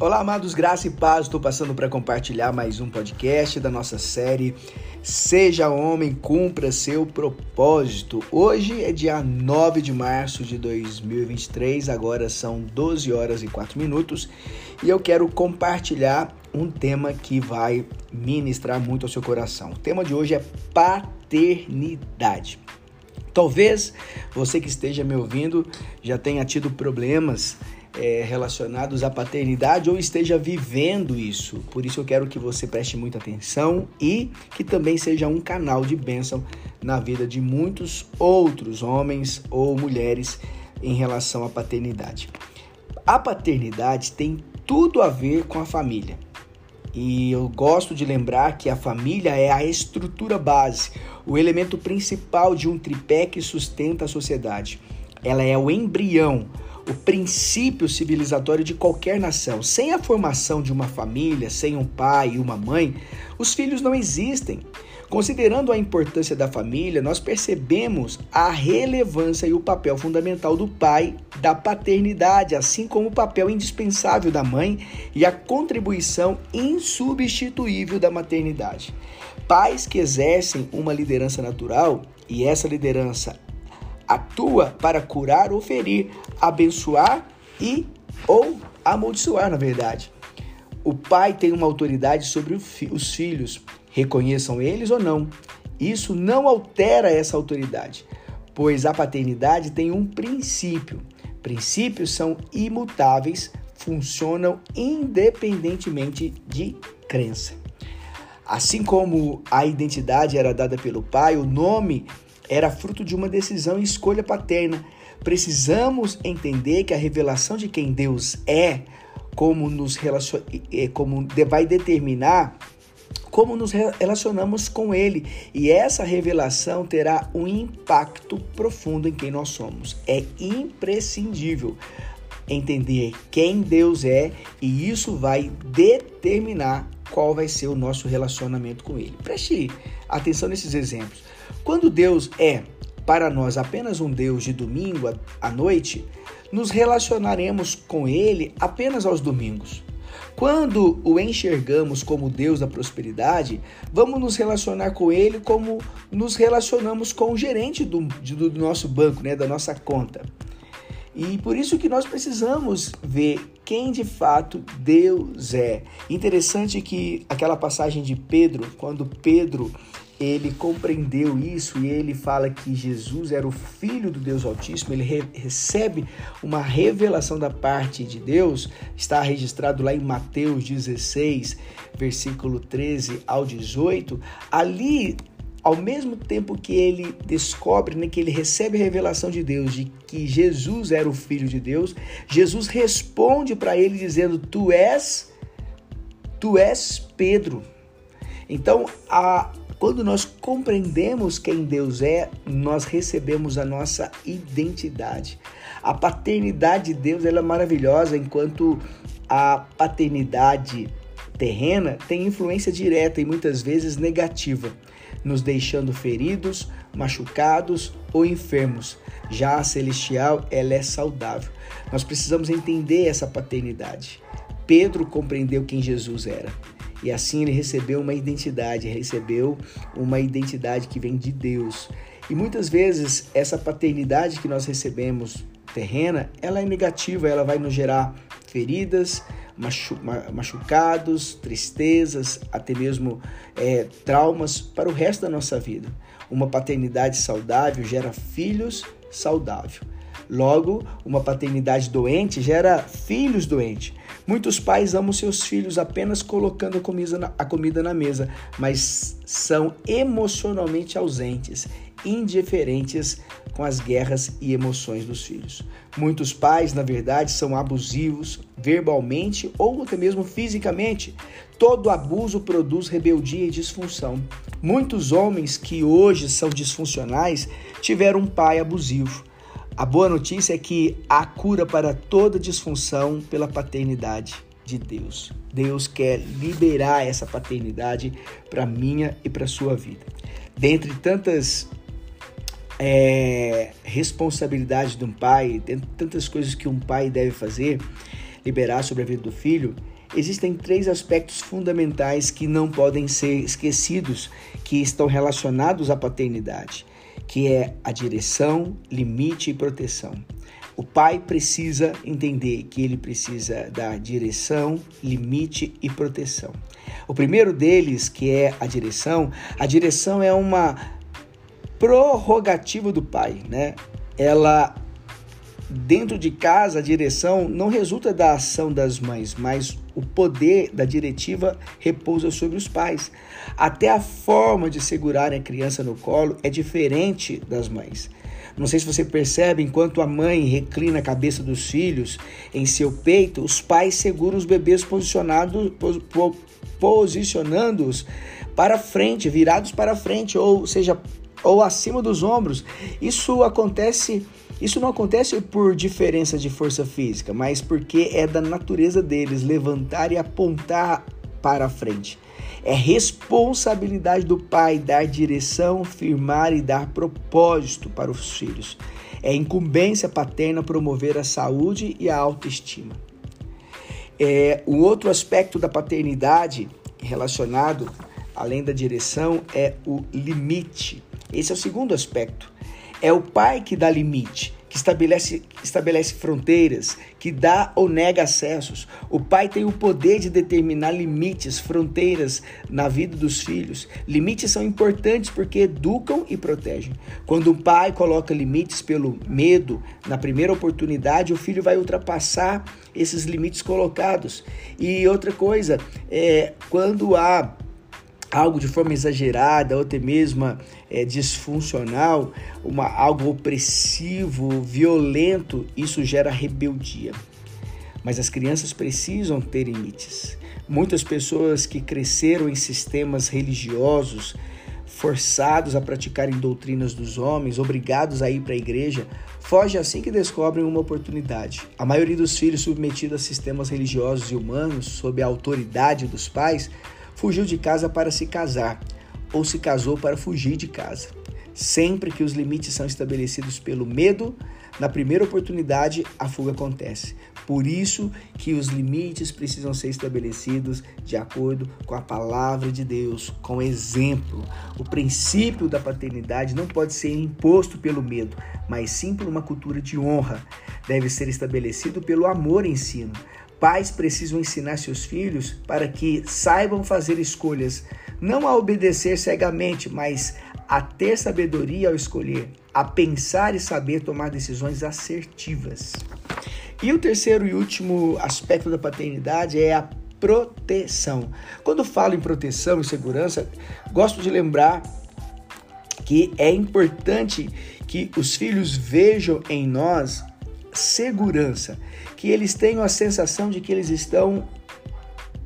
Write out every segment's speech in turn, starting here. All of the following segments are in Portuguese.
Olá, amados, graça e paz. Estou passando para compartilhar mais um podcast da nossa série Seja Homem, Cumpra Seu Propósito. Hoje é dia 9 de março de 2023, agora são 12 horas e 4 minutos e eu quero compartilhar um tema que vai ministrar muito ao seu coração. O tema de hoje é paternidade. Talvez você que esteja me ouvindo já tenha tido problemas é, relacionados à paternidade ou esteja vivendo isso. Por isso eu quero que você preste muita atenção e que também seja um canal de bênção na vida de muitos outros homens ou mulheres em relação à paternidade. A paternidade tem tudo a ver com a família. E eu gosto de lembrar que a família é a estrutura base, o elemento principal de um tripé que sustenta a sociedade. Ela é o embrião, o princípio civilizatório de qualquer nação. Sem a formação de uma família, sem um pai e uma mãe, os filhos não existem. Considerando a importância da família, nós percebemos a relevância e o papel fundamental do pai, da paternidade, assim como o papel indispensável da mãe e a contribuição insubstituível da maternidade. Pais que exercem uma liderança natural e essa liderança atua para curar ou ferir, abençoar e ou amaldiçoar, na verdade. O pai tem uma autoridade sobre os filhos, reconheçam eles ou não. Isso não altera essa autoridade, pois a paternidade tem um princípio. Princípios são imutáveis, funcionam independentemente de crença. Assim como a identidade era dada pelo pai, o nome era fruto de uma decisão e escolha paterna. Precisamos entender que a revelação de quem Deus é, como nos relacion... como vai determinar como nos relacionamos com Ele. E essa revelação terá um impacto profundo em quem nós somos. É imprescindível entender quem Deus é e isso vai determinar qual vai ser o nosso relacionamento com Ele. Preste atenção nesses exemplos. Quando Deus é para nós apenas um Deus de domingo à noite, nos relacionaremos com Ele apenas aos domingos. Quando o enxergamos como Deus da prosperidade, vamos nos relacionar com Ele como nos relacionamos com o gerente do, do nosso banco, né, da nossa conta. E por isso que nós precisamos ver quem de fato Deus é. Interessante que aquela passagem de Pedro, quando Pedro ele compreendeu isso e ele fala que Jesus era o filho do Deus Altíssimo, ele re recebe uma revelação da parte de Deus, está registrado lá em Mateus 16, versículo 13 ao 18. Ali ao mesmo tempo que ele descobre, né, que ele recebe a revelação de Deus de que Jesus era o Filho de Deus, Jesus responde para ele dizendo: Tu és, tu és Pedro. Então, a, quando nós compreendemos quem Deus é, nós recebemos a nossa identidade. A paternidade de Deus ela é maravilhosa, enquanto a paternidade terrena tem influência direta e muitas vezes negativa nos deixando feridos, machucados ou enfermos. Já a celestial, ela é saudável. Nós precisamos entender essa paternidade. Pedro compreendeu quem Jesus era. E assim ele recebeu uma identidade, recebeu uma identidade que vem de Deus. E muitas vezes essa paternidade que nós recebemos terrena, ela é negativa, ela vai nos gerar feridas, machucados, tristezas, até mesmo é, traumas para o resto da nossa vida. Uma paternidade saudável gera filhos saudáveis. Logo, uma paternidade doente gera filhos doentes. Muitos pais amam seus filhos apenas colocando a comida, na, a comida na mesa, mas são emocionalmente ausentes, indiferentes com as guerras e emoções dos filhos. Muitos pais, na verdade, são abusivos verbalmente ou até mesmo fisicamente. Todo abuso produz rebeldia e disfunção. Muitos homens que hoje são disfuncionais tiveram um pai abusivo. A boa notícia é que há cura para toda disfunção pela paternidade de Deus. Deus quer liberar essa paternidade para minha e para sua vida. Dentre tantas é, responsabilidade de um pai, tantas coisas que um pai deve fazer, liberar sobre a vida do filho, existem três aspectos fundamentais que não podem ser esquecidos, que estão relacionados à paternidade, que é a direção, limite e proteção. O pai precisa entender que ele precisa da direção, limite e proteção. O primeiro deles, que é a direção, a direção é uma prorrogativa do pai, né? Ela dentro de casa, a direção não resulta da ação das mães, mas o poder da diretiva repousa sobre os pais. Até a forma de segurar a criança no colo é diferente das mães. Não sei se você percebe, enquanto a mãe reclina a cabeça dos filhos em seu peito, os pais seguram os bebês posicionados, posicionando-os para frente, virados para frente, ou seja, ou acima dos ombros. Isso acontece isso não acontece por diferença de força física, mas porque é da natureza deles levantar e apontar para frente. É responsabilidade do pai dar direção, firmar e dar propósito para os filhos. É incumbência paterna promover a saúde e a autoestima. É, o outro aspecto da paternidade relacionado, além da direção, é o limite. Esse é o segundo aspecto. É o pai que dá limite, que estabelece, estabelece fronteiras, que dá ou nega acessos. O pai tem o poder de determinar limites, fronteiras na vida dos filhos. Limites são importantes porque educam e protegem. Quando o pai coloca limites pelo medo, na primeira oportunidade, o filho vai ultrapassar esses limites colocados. E outra coisa, é, quando há algo de forma exagerada ou até mesmo é, disfuncional, uma, algo opressivo, violento, isso gera rebeldia. Mas as crianças precisam ter limites. Muitas pessoas que cresceram em sistemas religiosos, forçados a praticarem doutrinas dos homens, obrigados a ir para a igreja, fogem assim que descobrem uma oportunidade. A maioria dos filhos submetidos a sistemas religiosos e humanos, sob a autoridade dos pais, fugiu de casa para se casar ou se casou para fugir de casa. Sempre que os limites são estabelecidos pelo medo, na primeira oportunidade a fuga acontece. Por isso que os limites precisam ser estabelecidos de acordo com a palavra de Deus, com exemplo. O princípio da paternidade não pode ser imposto pelo medo, mas sim por uma cultura de honra. Deve ser estabelecido pelo amor e ensino. Pais precisam ensinar seus filhos para que saibam fazer escolhas, não a obedecer cegamente, mas a ter sabedoria ao escolher, a pensar e saber tomar decisões assertivas. E o terceiro e último aspecto da paternidade é a proteção. Quando falo em proteção e segurança, gosto de lembrar que é importante que os filhos vejam em nós segurança, que eles tenham a sensação de que eles estão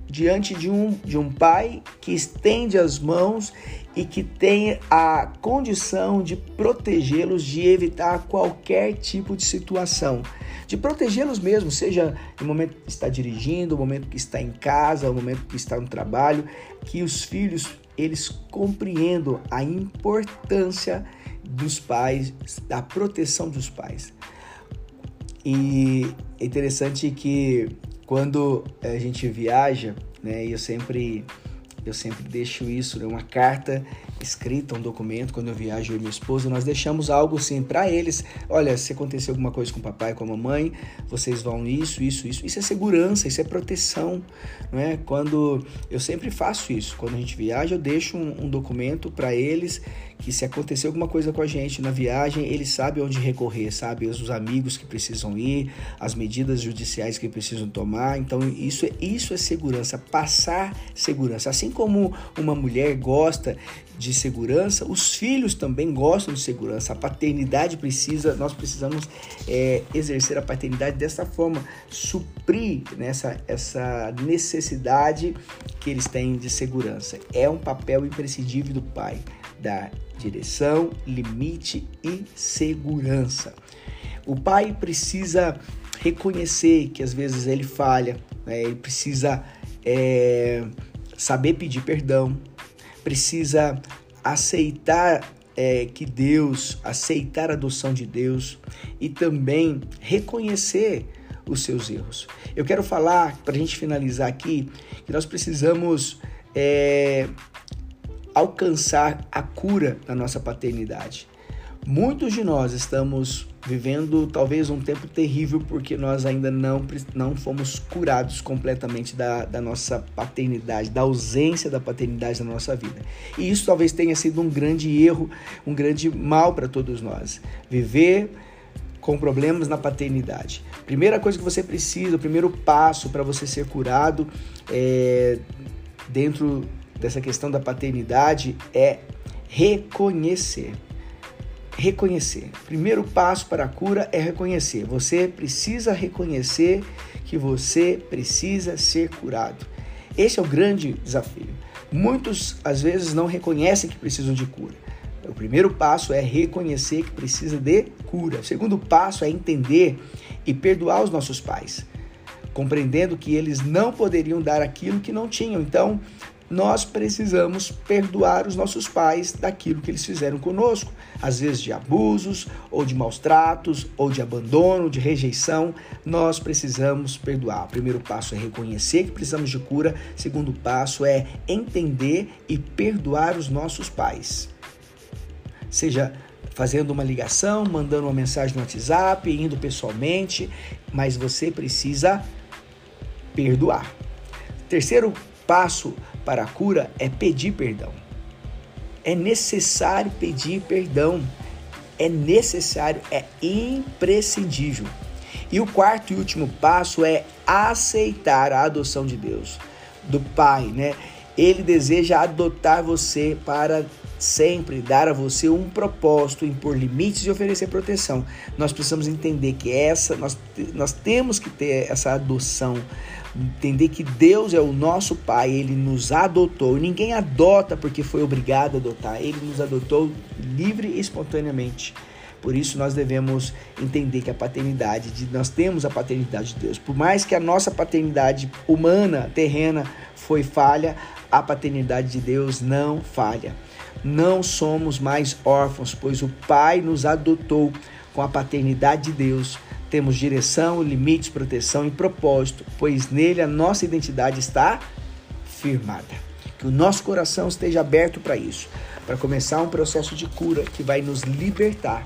diante de um, de um pai que estende as mãos e que tem a condição de protegê-los, de evitar qualquer tipo de situação. De protegê-los mesmo, seja no momento que está dirigindo, no momento que está em casa, no momento que está no trabalho, que os filhos eles compreendam a importância dos pais, da proteção dos pais. E é interessante que quando a gente viaja, né, eu sempre eu sempre deixo isso, né, uma carta escrita, um documento, quando eu viajo eu e minha esposa, nós deixamos algo assim para eles. Olha, se acontecer alguma coisa com o papai, com a mamãe, vocês vão isso, isso, isso. Isso é segurança, isso é proteção, não é? Quando eu sempre faço isso, quando a gente viaja, eu deixo um, um documento para eles que se acontecer alguma coisa com a gente na viagem, eles sabem onde recorrer, sabe? Os amigos que precisam ir, as medidas judiciais que precisam tomar. Então, isso é, isso é segurança, passar segurança. Assim como uma mulher gosta de segurança, os filhos também gostam de segurança. A paternidade precisa, nós precisamos é, exercer a paternidade dessa forma, suprir nessa essa necessidade que eles têm de segurança. É um papel imprescindível do pai dar direção, limite e segurança. O pai precisa reconhecer que às vezes ele falha, né? ele precisa é, saber pedir perdão, precisa aceitar é, que Deus, aceitar a adoção de Deus e também reconhecer os seus erros. Eu quero falar, para a gente finalizar aqui, que nós precisamos é, alcançar a cura da nossa paternidade. Muitos de nós estamos vivendo talvez um tempo terrível porque nós ainda não, não fomos curados completamente da, da nossa paternidade, da ausência da paternidade na nossa vida. E isso talvez tenha sido um grande erro, um grande mal para todos nós. Viver com problemas na paternidade. Primeira coisa que você precisa, o primeiro passo para você ser curado é, dentro dessa questão da paternidade é reconhecer reconhecer. Primeiro passo para a cura é reconhecer. Você precisa reconhecer que você precisa ser curado. Esse é o grande desafio. Muitos às vezes não reconhecem que precisam de cura. O primeiro passo é reconhecer que precisa de cura. O segundo passo é entender e perdoar os nossos pais, compreendendo que eles não poderiam dar aquilo que não tinham. Então, nós precisamos perdoar os nossos pais daquilo que eles fizeram conosco, às vezes de abusos, ou de maus tratos, ou de abandono, de rejeição. Nós precisamos perdoar. O primeiro passo é reconhecer que precisamos de cura, o segundo passo é entender e perdoar os nossos pais. Seja fazendo uma ligação, mandando uma mensagem no WhatsApp, indo pessoalmente, mas você precisa perdoar. Terceiro passo para a cura é pedir perdão. É necessário pedir perdão. É necessário, é imprescindível. E o quarto e último passo é aceitar a adoção de Deus, do Pai, né? Ele deseja adotar você para sempre dar a você um propósito, impor limites e oferecer proteção. Nós precisamos entender que essa nós, nós temos que ter essa adoção, entender que Deus é o nosso pai, ele nos adotou. Ninguém adota porque foi obrigado a adotar, ele nos adotou livre e espontaneamente. Por isso nós devemos entender que a paternidade de nós temos a paternidade de Deus. Por mais que a nossa paternidade humana, terrena, foi falha, a paternidade de Deus não falha. Não somos mais órfãos, pois o Pai nos adotou com a paternidade de Deus. Temos direção, limites, proteção e propósito, pois nele a nossa identidade está firmada. Que o nosso coração esteja aberto para isso, para começar um processo de cura que vai nos libertar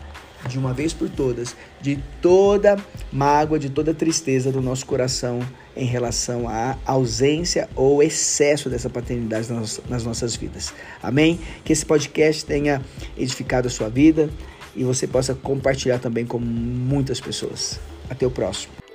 de uma vez por todas de toda mágoa, de toda tristeza do nosso coração em relação à ausência ou excesso dessa paternidade nas nossas vidas. Amém? Que esse podcast tenha edificado a sua vida e você possa compartilhar também com muitas pessoas. Até o próximo.